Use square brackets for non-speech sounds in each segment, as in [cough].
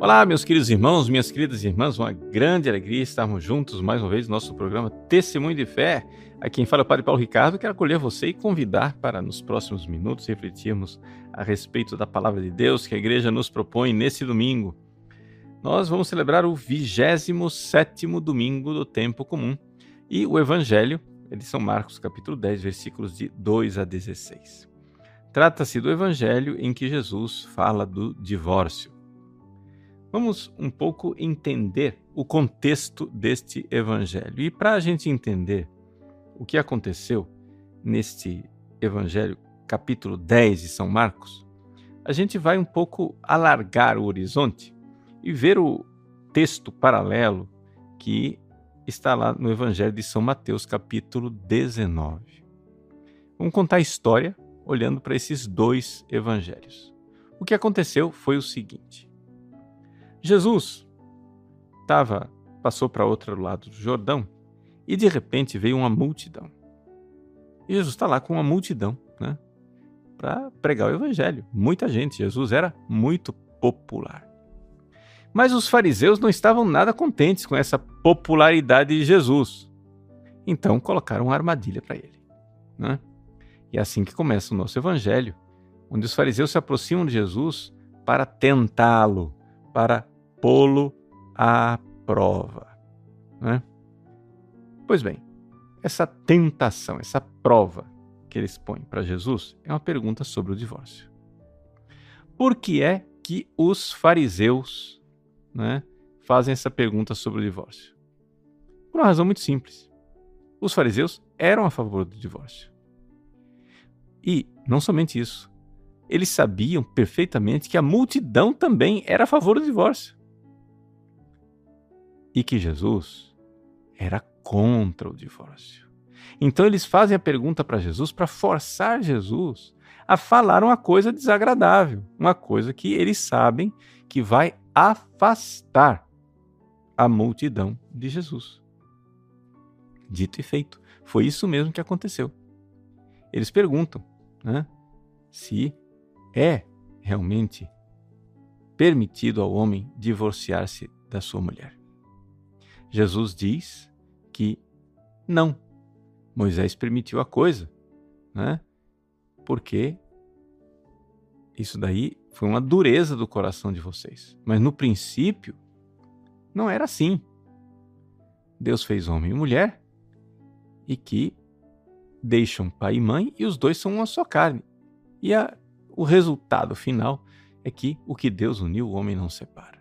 Olá, meus queridos irmãos, minhas queridas irmãs, uma grande alegria estarmos juntos mais uma vez no nosso programa Testemunho de Fé. Aqui quem fala é o Padre Paulo Ricardo, quero acolher você e convidar para nos próximos minutos refletirmos a respeito da palavra de Deus que a igreja nos propõe nesse domingo. Nós vamos celebrar o 27 domingo do tempo comum e o evangelho é de São Marcos, capítulo 10, versículos de 2 a 16. Trata-se do evangelho em que Jesus fala do divórcio. Vamos um pouco entender o contexto deste evangelho. E para a gente entender o que aconteceu neste evangelho, capítulo 10 de São Marcos, a gente vai um pouco alargar o horizonte e ver o texto paralelo que está lá no evangelho de São Mateus, capítulo 19. Vamos contar a história olhando para esses dois evangelhos. O que aconteceu foi o seguinte: Jesus estava passou para outro lado do Jordão e de repente veio uma multidão. E Jesus está lá com uma multidão, né? Para pregar o evangelho. Muita gente. Jesus era muito popular. Mas os fariseus não estavam nada contentes com essa popularidade de Jesus. Então colocaram uma armadilha para ele. Né? E é assim que começa o nosso evangelho, onde os fariseus se aproximam de Jesus para tentá-lo, para pô-lo à prova. Né? Pois bem, essa tentação, essa prova que eles põem para Jesus é uma pergunta sobre o divórcio. Por que é que os fariseus né, fazem essa pergunta sobre o divórcio? Por uma razão muito simples. Os fariseus eram a favor do divórcio. E não somente isso, eles sabiam perfeitamente que a multidão também era a favor do divórcio e que Jesus era contra o divórcio. Então eles fazem a pergunta para Jesus para forçar Jesus a falar uma coisa desagradável, uma coisa que eles sabem que vai afastar a multidão de Jesus. Dito e feito, foi isso mesmo que aconteceu. Eles perguntam né, se é realmente permitido ao homem divorciar-se da sua mulher. Jesus diz que não. Moisés permitiu a coisa, né? Porque isso daí foi uma dureza do coração de vocês. Mas no princípio, não era assim. Deus fez homem e mulher e que deixam pai e mãe e os dois são uma só carne. E a, o resultado final é que o que Deus uniu, o homem não separa.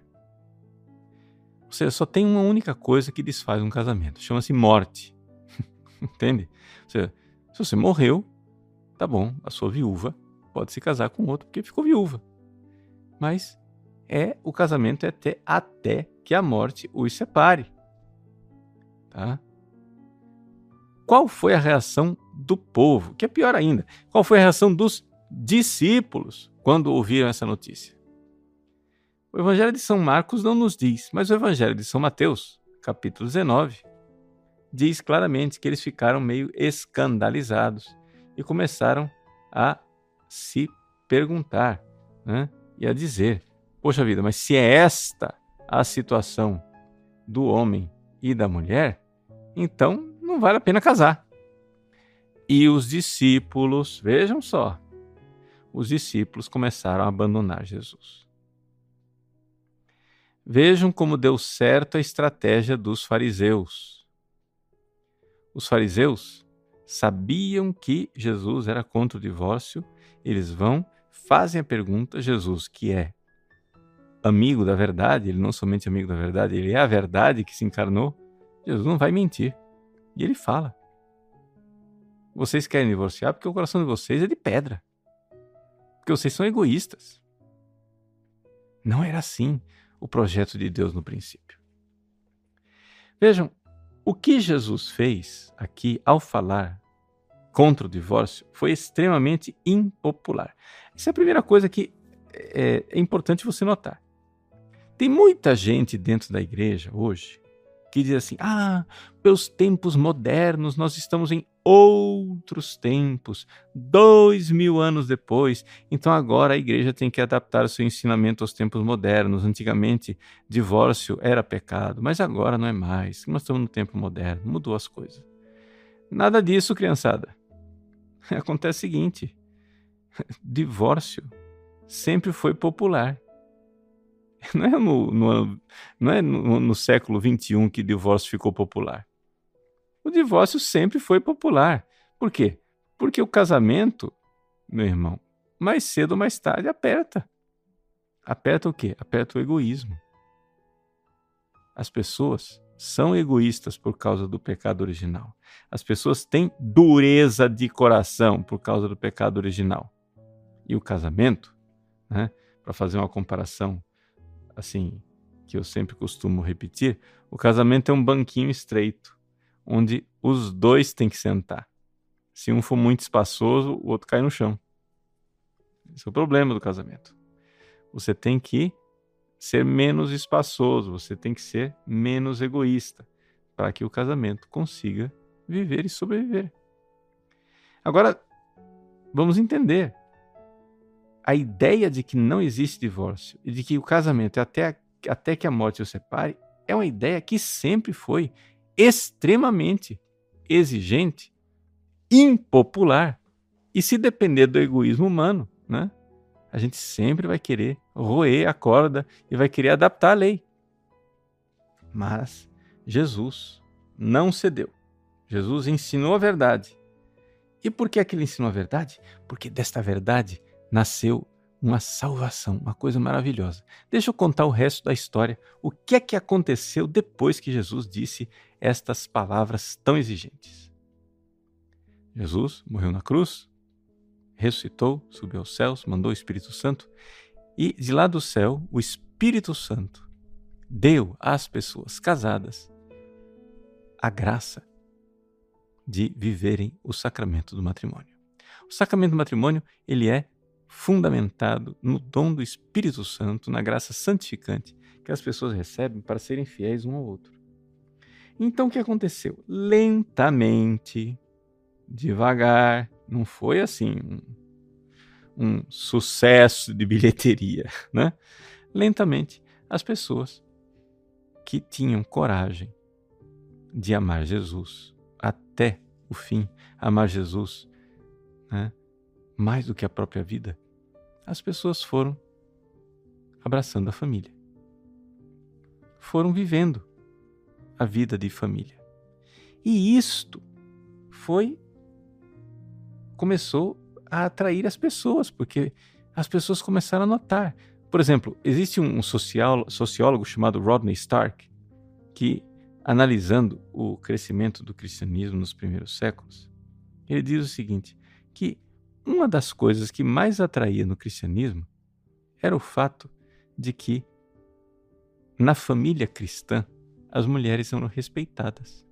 Ou seja, só tem uma única coisa que desfaz um casamento, chama-se morte. [laughs] Entende? Ou seja, se você morreu, tá bom, a sua viúva pode se casar com outro porque ficou viúva. Mas é o casamento é até, até que a morte os separe. Tá? Qual foi a reação do povo? Que é pior ainda, qual foi a reação dos discípulos quando ouviram essa notícia? O Evangelho de São Marcos não nos diz, mas o Evangelho de São Mateus, capítulo 19, diz claramente que eles ficaram meio escandalizados e começaram a se perguntar né? e a dizer: Poxa vida, mas se é esta a situação do homem e da mulher, então não vale a pena casar. E os discípulos, vejam só, os discípulos começaram a abandonar Jesus. Vejam como deu certo a estratégia dos fariseus. Os fariseus sabiam que Jesus era contra o divórcio, eles vão, fazem a pergunta, Jesus, que é amigo da verdade, ele não somente amigo da verdade, ele é a verdade que se encarnou, Jesus não vai mentir. E ele fala: Vocês querem divorciar porque o coração de vocês é de pedra. Porque vocês são egoístas. Não era assim o projeto de Deus no princípio. Vejam, o que Jesus fez aqui ao falar contra o divórcio foi extremamente impopular. Essa é a primeira coisa que é, é importante você notar. Tem muita gente dentro da igreja hoje que diz assim: ah, pelos tempos modernos nós estamos em outros tempos, dois mil anos depois. Então agora a igreja tem que adaptar o seu ensinamento aos tempos modernos. Antigamente, divórcio era pecado, mas agora não é mais. Nós estamos no tempo moderno, mudou as coisas. Nada disso, criançada. [laughs] Acontece o seguinte: [laughs] divórcio sempre foi popular. [laughs] Não é no, no não é no, no século XXI que divórcio ficou popular. O divórcio sempre foi popular. Por quê? Porque o casamento, meu irmão, mais cedo ou mais tarde aperta. Aperta o quê? Aperta o egoísmo. As pessoas são egoístas por causa do pecado original. As pessoas têm dureza de coração por causa do pecado original. E o casamento, né, para fazer uma comparação assim, que eu sempre costumo repetir, o casamento é um banquinho estreito, onde os dois têm que sentar. Se um for muito espaçoso, o outro cai no chão. Esse é o problema do casamento. Você tem que ser menos espaçoso, você tem que ser menos egoísta para que o casamento consiga viver e sobreviver. Agora, vamos entender. A ideia de que não existe divórcio e de que o casamento é até, até que a morte o separe é uma ideia que sempre foi extremamente exigente, impopular. E se depender do egoísmo humano, né, a gente sempre vai querer roer a corda e vai querer adaptar a lei. Mas Jesus não cedeu. Jesus ensinou a verdade. E por que, é que ele ensinou a verdade? Porque desta verdade nasceu uma salvação, uma coisa maravilhosa. Deixa eu contar o resto da história. O que é que aconteceu depois que Jesus disse estas palavras tão exigentes? Jesus morreu na cruz, ressuscitou, subiu aos céus, mandou o Espírito Santo e de lá do céu, o Espírito Santo deu às pessoas casadas a graça de viverem o sacramento do matrimônio. O sacramento do matrimônio, ele é fundamentado no dom do Espírito Santo, na graça santificante que as pessoas recebem para serem fiéis um ao outro. Então o que aconteceu? Lentamente, devagar, não foi assim um, um sucesso de bilheteria, [laughs] né? Lentamente, as pessoas que tinham coragem de amar Jesus até o fim, amar Jesus né, mais do que a própria vida, as pessoas foram abraçando a família. Foram vivendo a vida de família. E isto foi começou a atrair as pessoas, porque as pessoas começaram a notar. Por exemplo, existe um sociólogo chamado Rodney Stark que, analisando o crescimento do cristianismo nos primeiros séculos, ele diz o seguinte: que uma das coisas que mais atraía no cristianismo era o fato de que, na família cristã, as mulheres eram respeitadas.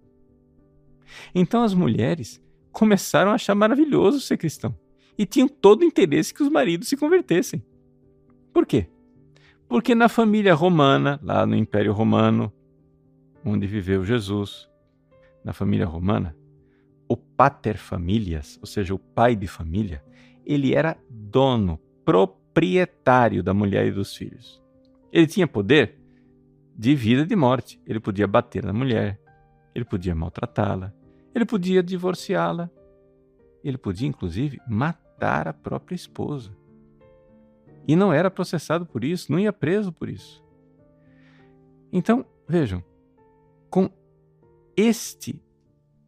Então as mulheres começaram a achar maravilhoso ser cristão e tinham todo o interesse que os maridos se convertessem. Por quê? Porque na família romana, lá no Império Romano, onde viveu Jesus, na família romana, o pater familias, ou seja, o pai de família, ele era dono, proprietário da mulher e dos filhos. Ele tinha poder de vida e de morte. Ele podia bater na mulher, ele podia maltratá-la, ele podia divorciá-la, ele podia inclusive matar a própria esposa. E não era processado por isso, não ia preso por isso. Então, vejam, com este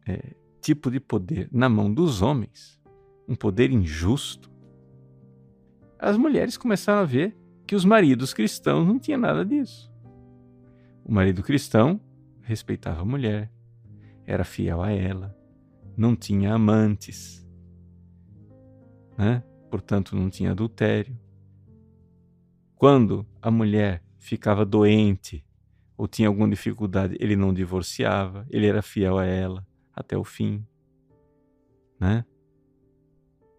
é, tipo de poder na mão dos homens, um poder injusto, as mulheres começaram a ver que os maridos cristãos não tinham nada disso. O marido cristão respeitava a mulher, era fiel a ela, não tinha amantes, né? portanto não tinha adultério. Quando a mulher ficava doente ou tinha alguma dificuldade, ele não divorciava, ele era fiel a ela até o fim, né?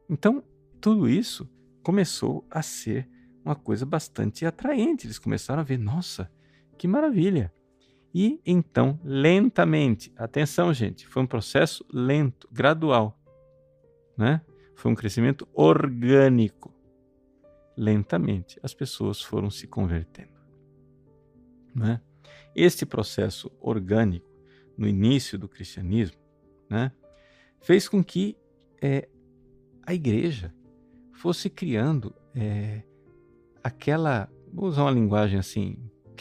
Então, tudo isso começou a ser uma coisa bastante atraente. Eles começaram a ver, nossa, que maravilha. E então, lentamente, atenção, gente, foi um processo lento, gradual, né? Foi um crescimento orgânico. Lentamente, as pessoas foram se convertendo. Né? Este processo orgânico, no início do cristianismo, né, fez com que é, a igreja fosse criando é, aquela, vou usar uma linguagem assim,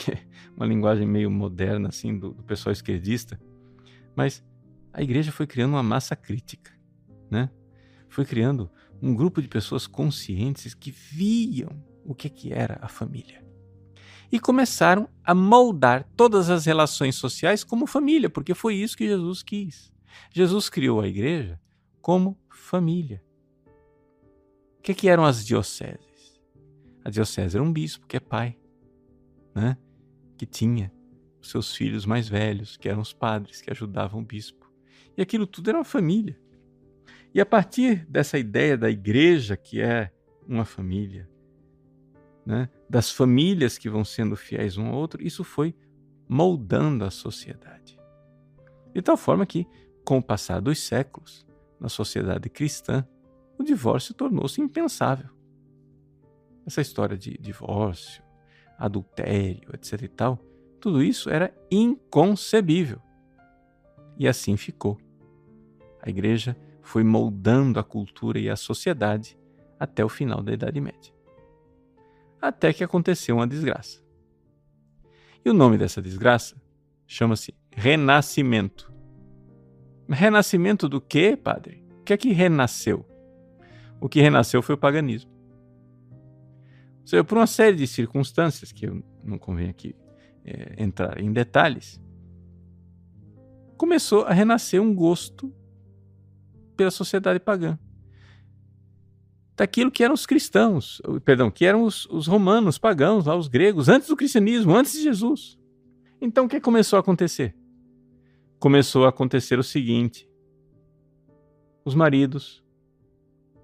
[laughs] uma linguagem meio moderna assim do, do pessoal esquerdista, mas a igreja foi criando uma massa crítica, né? Foi criando um grupo de pessoas conscientes que viam o que, que era a família. E começaram a moldar todas as relações sociais como família, porque foi isso que Jesus quis. Jesus criou a igreja como família. O que, que eram as dioceses? A diocese era um bispo, que é pai, né? que tinha os seus filhos mais velhos, que eram os padres, que ajudavam o bispo. E aquilo tudo era uma família. E a partir dessa ideia da igreja, que é uma família, né? das famílias que vão sendo fiéis um ao outro, isso foi moldando a sociedade. De tal forma que, com o passar dos séculos, na sociedade cristã, o divórcio tornou-se impensável. Essa história de divórcio, adultério, etc e tal, tudo isso era inconcebível. E assim ficou. A igreja foi moldando a cultura e a sociedade até o final da Idade Média. Até que aconteceu uma desgraça. E o nome dessa desgraça chama-se Renascimento. Renascimento do quê, padre? O que é que renasceu? O que renasceu foi o paganismo. Ou seja, por uma série de circunstâncias, que eu não convém aqui é, entrar em detalhes, começou a renascer um gosto pela sociedade pagã. Daquilo que eram os cristãos, perdão, que eram os, os romanos pagãos, lá, os gregos, antes do cristianismo, antes de Jesus. Então o que começou a acontecer? Começou a acontecer o seguinte: os maridos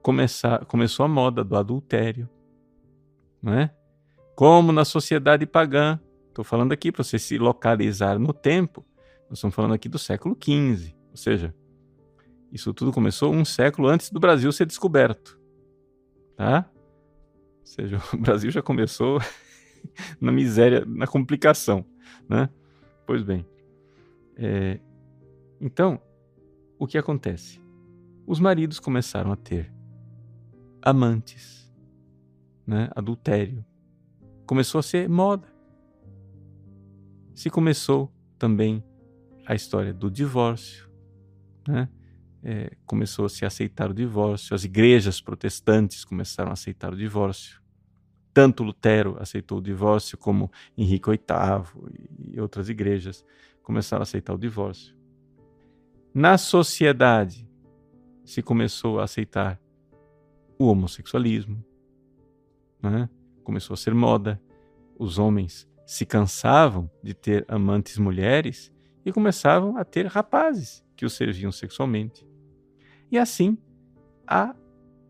começar, começou a moda do adultério, não é? Como na sociedade pagã, estou falando aqui para você se localizar no tempo, nós estamos falando aqui do século XV, ou seja, isso tudo começou um século antes do Brasil ser descoberto, tá? Ou seja, [laughs] o Brasil já começou [laughs] na miséria, na complicação, né? Pois bem, é, então, o que acontece? Os maridos começaram a ter amantes, né? adultério. Começou a ser moda. Se começou também a história do divórcio, né? É, começou a se aceitar o divórcio, as igrejas protestantes começaram a aceitar o divórcio. Tanto Lutero aceitou o divórcio, como Henrique VIII e outras igrejas começaram a aceitar o divórcio. Na sociedade se começou a aceitar o homossexualismo, né? começou a ser moda. Os homens se cansavam de ter amantes mulheres e começavam a ter rapazes que os serviam sexualmente. E assim, a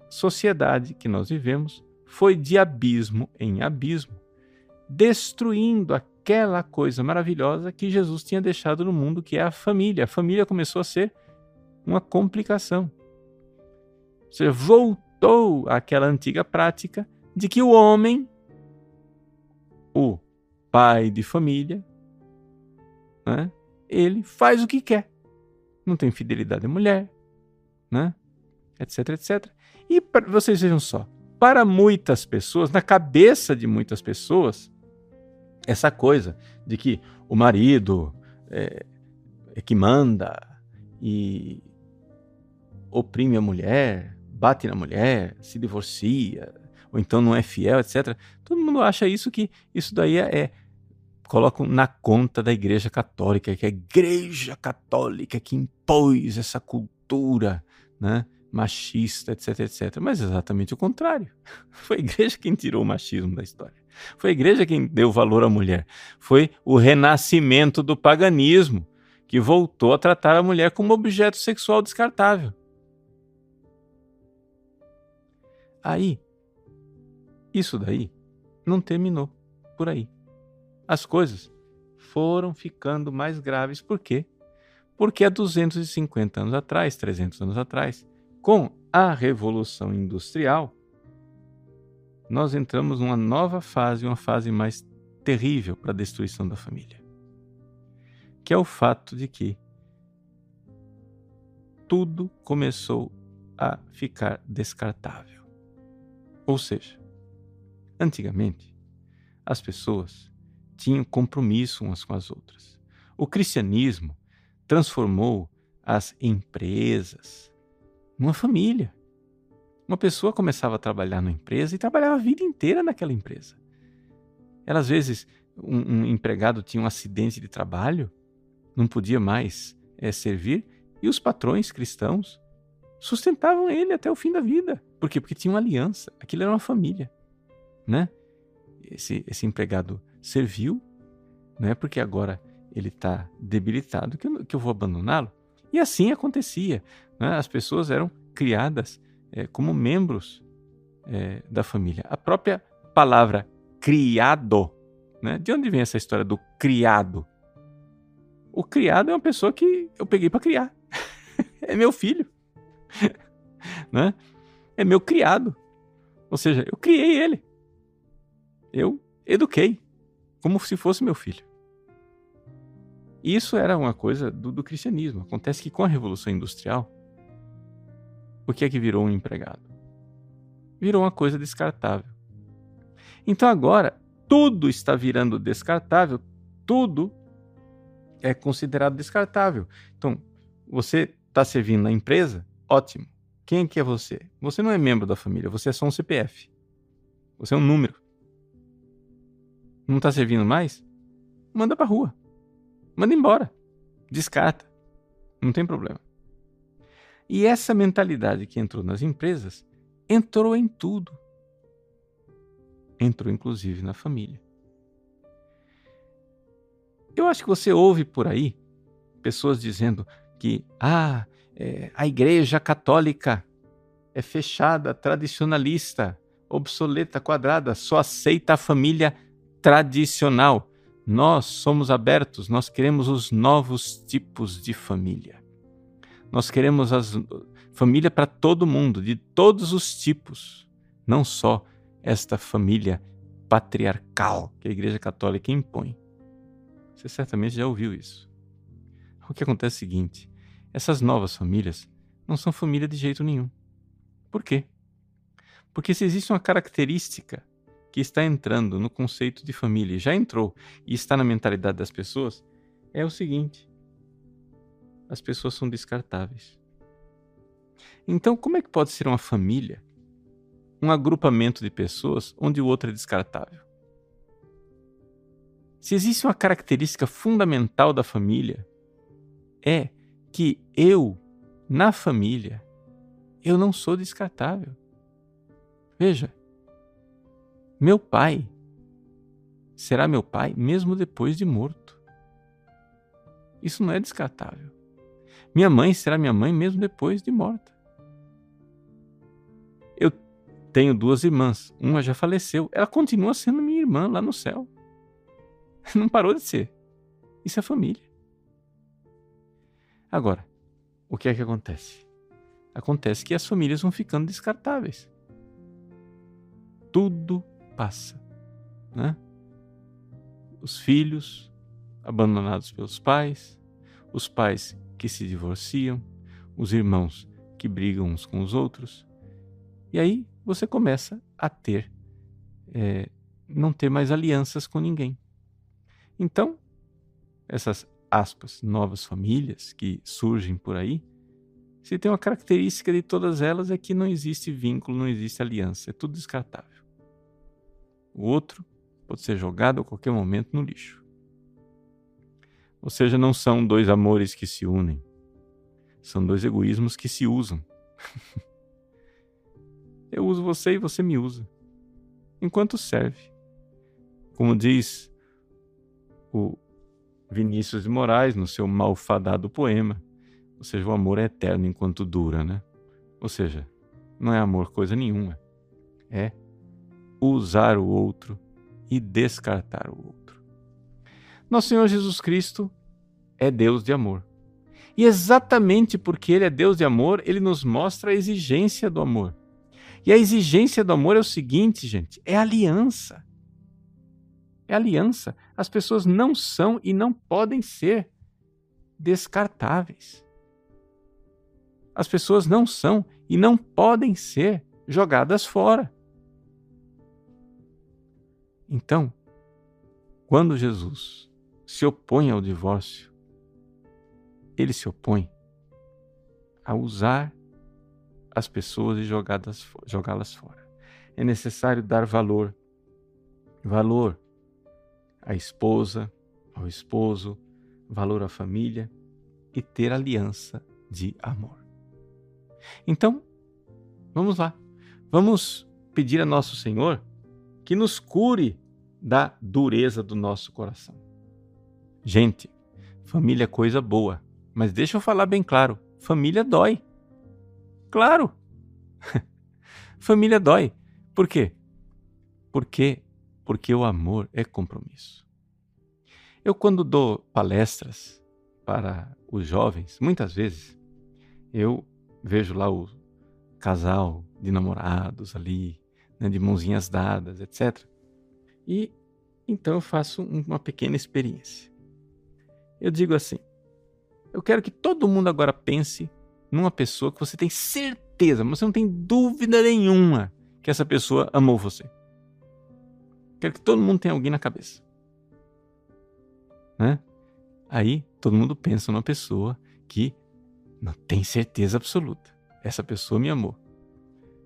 sociedade que nós vivemos foi de abismo em abismo, destruindo a aquela coisa maravilhosa que Jesus tinha deixado no mundo, que é a família. A família começou a ser uma complicação. Você voltou àquela antiga prática de que o homem, o pai de família, né, ele faz o que quer. Não tem fidelidade à mulher, né, etc, etc. E vocês vejam só, para muitas pessoas, na cabeça de muitas pessoas, essa coisa de que o marido é, é que manda e oprime a mulher, bate na mulher, se divorcia, ou então não é fiel, etc. Todo mundo acha isso que isso daí é, é colocam na conta da Igreja Católica, que é a Igreja Católica que impôs essa cultura, né? machista, etc, etc. Mas exatamente o contrário. [laughs] Foi a igreja quem tirou o machismo da história. Foi a igreja quem deu valor à mulher. Foi o renascimento do paganismo que voltou a tratar a mulher como objeto sexual descartável. Aí, isso daí não terminou por aí. As coisas foram ficando mais graves. Por quê? Porque há 250 anos atrás, 300 anos atrás, com a Revolução Industrial, nós entramos numa nova fase, uma fase mais terrível para a destruição da família. Que é o fato de que tudo começou a ficar descartável. Ou seja, antigamente, as pessoas tinham compromisso umas com as outras. O cristianismo transformou as empresas numa família. Uma pessoa começava a trabalhar numa empresa e trabalhava a vida inteira naquela empresa. Ela, às vezes, um, um empregado tinha um acidente de trabalho, não podia mais é, servir, e os patrões cristãos sustentavam ele até o fim da vida. Por quê? Porque tinha uma aliança. Aquilo era uma família, né? Esse, esse empregado serviu, não é porque agora ele está debilitado que eu, que eu vou abandoná-lo. E assim acontecia. Né? As pessoas eram criadas é, como membros é, da família. A própria palavra criado, né? de onde vem essa história do criado? O criado é uma pessoa que eu peguei para criar. [laughs] é meu filho. [laughs] né? É meu criado. Ou seja, eu criei ele. Eu eduquei como se fosse meu filho. Isso era uma coisa do, do cristianismo. Acontece que com a Revolução Industrial, o que é que virou um empregado? Virou uma coisa descartável. Então agora, tudo está virando descartável, tudo é considerado descartável. Então, você está servindo na empresa? Ótimo. Quem é que é você? Você não é membro da família, você é só um CPF. Você é um número. Não está servindo mais? Manda para rua. Manda embora. Descarta. Não tem problema. E essa mentalidade que entrou nas empresas entrou em tudo. Entrou inclusive na família. Eu acho que você ouve por aí pessoas dizendo que ah, é, a igreja católica é fechada, tradicionalista, obsoleta, quadrada, só aceita a família tradicional. Nós somos abertos, nós queremos os novos tipos de família. Nós queremos as família para todo mundo, de todos os tipos, não só esta família patriarcal que a Igreja Católica impõe. Você certamente já ouviu isso. O que acontece é o seguinte: essas novas famílias não são família de jeito nenhum. Por quê? Porque se existe uma característica que está entrando no conceito de família, já entrou e está na mentalidade das pessoas, é o seguinte: as pessoas são descartáveis. Então, como é que pode ser uma família, um agrupamento de pessoas onde o outro é descartável? Se existe uma característica fundamental da família, é que eu, na família, eu não sou descartável. Veja, meu pai será meu pai mesmo depois de morto. Isso não é descartável. Minha mãe será minha mãe mesmo depois de morta. Eu tenho duas irmãs, uma já faleceu, ela continua sendo minha irmã lá no céu. [laughs] Não parou de ser. Isso é família. Agora, o que é que acontece? Acontece que as famílias vão ficando descartáveis. Tudo passa. Né? Os filhos abandonados pelos pais, os pais que se divorciam, os irmãos que brigam uns com os outros. E aí você começa a ter, é, não ter mais alianças com ninguém. Então, essas aspas, novas famílias que surgem por aí, se tem uma característica de todas elas é que não existe vínculo, não existe aliança, é tudo descartável. O outro pode ser jogado a qualquer momento no lixo. Ou seja, não são dois amores que se unem, são dois egoísmos que se usam. [laughs] Eu uso você e você me usa, enquanto serve. Como diz o Vinícius de Moraes no seu malfadado poema, ou seja, o amor é eterno enquanto dura, né? Ou seja, não é amor coisa nenhuma, é usar o outro e descartar o outro. Nosso Senhor Jesus Cristo é Deus de amor. E exatamente porque Ele é Deus de amor, Ele nos mostra a exigência do amor. E a exigência do amor é o seguinte, gente: é aliança. É aliança. As pessoas não são e não podem ser descartáveis. As pessoas não são e não podem ser jogadas fora. Então, quando Jesus se opõe ao divórcio, ele se opõe a usar as pessoas e jogá-las fora. É necessário dar valor, valor à esposa, ao esposo, valor à família e ter aliança de amor. Então, vamos lá. Vamos pedir a nosso Senhor que nos cure da dureza do nosso coração. Gente, família é coisa boa, mas deixa eu falar bem claro: família dói. Claro! [laughs] família dói. Por quê? Porque porque o amor é compromisso. Eu quando dou palestras para os jovens, muitas vezes eu vejo lá o casal de namorados ali, né, de mãozinhas dadas, etc. E então eu faço uma pequena experiência. Eu digo assim: eu quero que todo mundo agora pense numa pessoa que você tem certeza, mas você não tem dúvida nenhuma que essa pessoa amou você. Quero que todo mundo tenha alguém na cabeça. Né? Aí todo mundo pensa numa pessoa que não tem certeza absoluta. Essa pessoa me amou.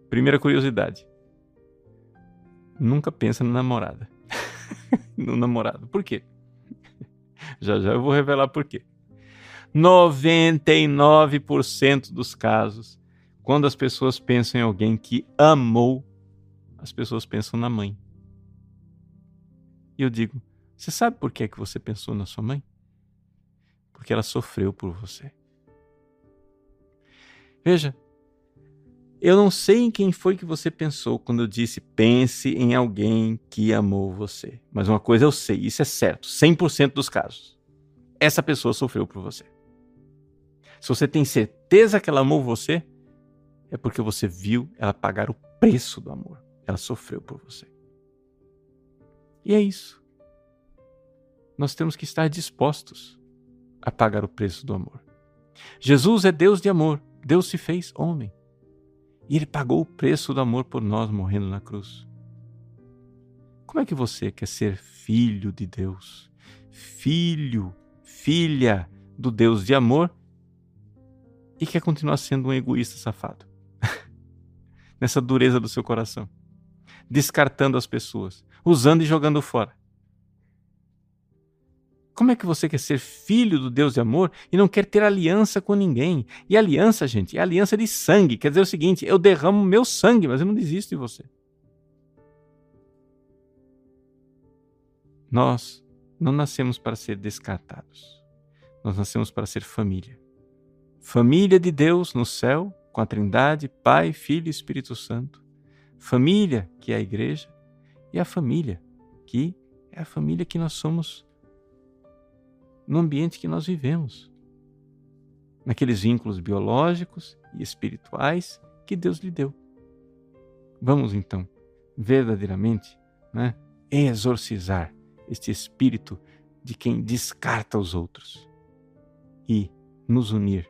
Primeira curiosidade. Nunca pensa na namorada. [laughs] no namorado. Por quê? [laughs] Já já eu vou revelar por quê. 99% dos casos, quando as pessoas pensam em alguém que amou, as pessoas pensam na mãe. E eu digo: você sabe por que, é que você pensou na sua mãe? Porque ela sofreu por você. Veja, eu não sei em quem foi que você pensou quando eu disse pense em alguém que amou você. Mas uma coisa eu sei, isso é certo, 100% dos casos. Essa pessoa sofreu por você. Se você tem certeza que ela amou você, é porque você viu ela pagar o preço do amor. Ela sofreu por você. E é isso. Nós temos que estar dispostos a pagar o preço do amor. Jesus é Deus de amor. Deus se fez homem. E ele pagou o preço do amor por nós morrendo na cruz. Como é que você quer ser filho de Deus? Filho, filha do Deus de amor e quer continuar sendo um egoísta safado? [laughs] Nessa dureza do seu coração, descartando as pessoas, usando e jogando fora. Como é que você quer ser filho do Deus de amor e não quer ter aliança com ninguém? E aliança, gente, é aliança de sangue. Quer dizer o seguinte: eu derramo meu sangue, mas eu não desisto de você. Nós não nascemos para ser descartados. Nós nascemos para ser família. Família de Deus no céu, com a Trindade, Pai, Filho e Espírito Santo. Família, que é a igreja, e a família, que é a família que nós somos no ambiente que nós vivemos, naqueles vínculos biológicos e espirituais que Deus lhe deu. Vamos então, verdadeiramente, né, exorcizar este espírito de quem descarta os outros e nos unir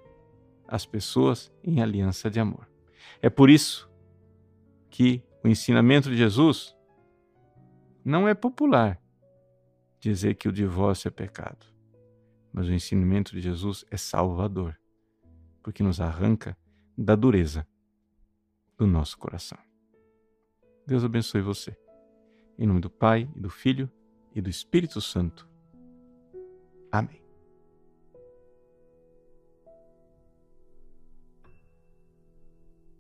às pessoas em aliança de amor. É por isso que o ensinamento de Jesus não é popular dizer que o divórcio é pecado. Mas o ensinamento de Jesus é salvador, porque nos arranca da dureza do nosso coração. Deus abençoe você. Em nome do Pai, e do Filho e do Espírito Santo. Amém.